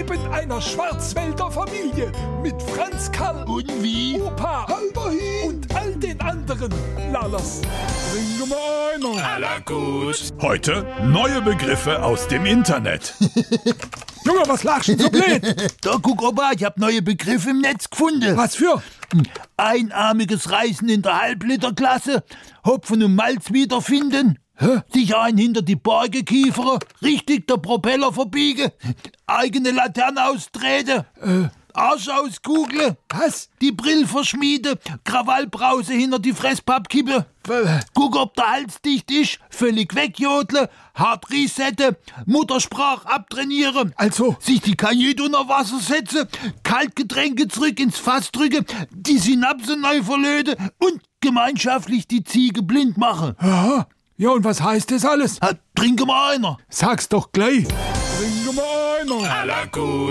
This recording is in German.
Leben einer Schwarzwälder Familie mit Franz Karl, Und wie? Opa, Halberhin und all den anderen Lalas. Bring mal einer. Aller gut. Heute neue Begriffe aus dem Internet. Junge, was lachst du so blöd? Da guck, Opa, ich hab neue Begriffe im Netz gefunden. Was für? Einarmiges Reisen in der Halbliterklasse, Hopfen und Malz wiederfinden, sich ein hinter die Berge kiefere, richtig der Propeller verbiegen, eigene Laterne austreten, Arsch auskugeln, Was? die Brill verschmiede, Krawallbrause hinter die Fresspappkippe, guck, ob der Hals dicht ist, völlig wegjodle, hart resette, Muttersprach abtrainieren, Also, sich die Kajüte unter Wasser setzen, Kaltgetränke zurück ins Fass drücken, die Synapse neu verlöten und gemeinschaftlich die Ziege blind machen. aha. Ja, und was heißt das alles? Ha, trinke mal einer. Sag's doch gleich. Bring mal einer. Aller gut.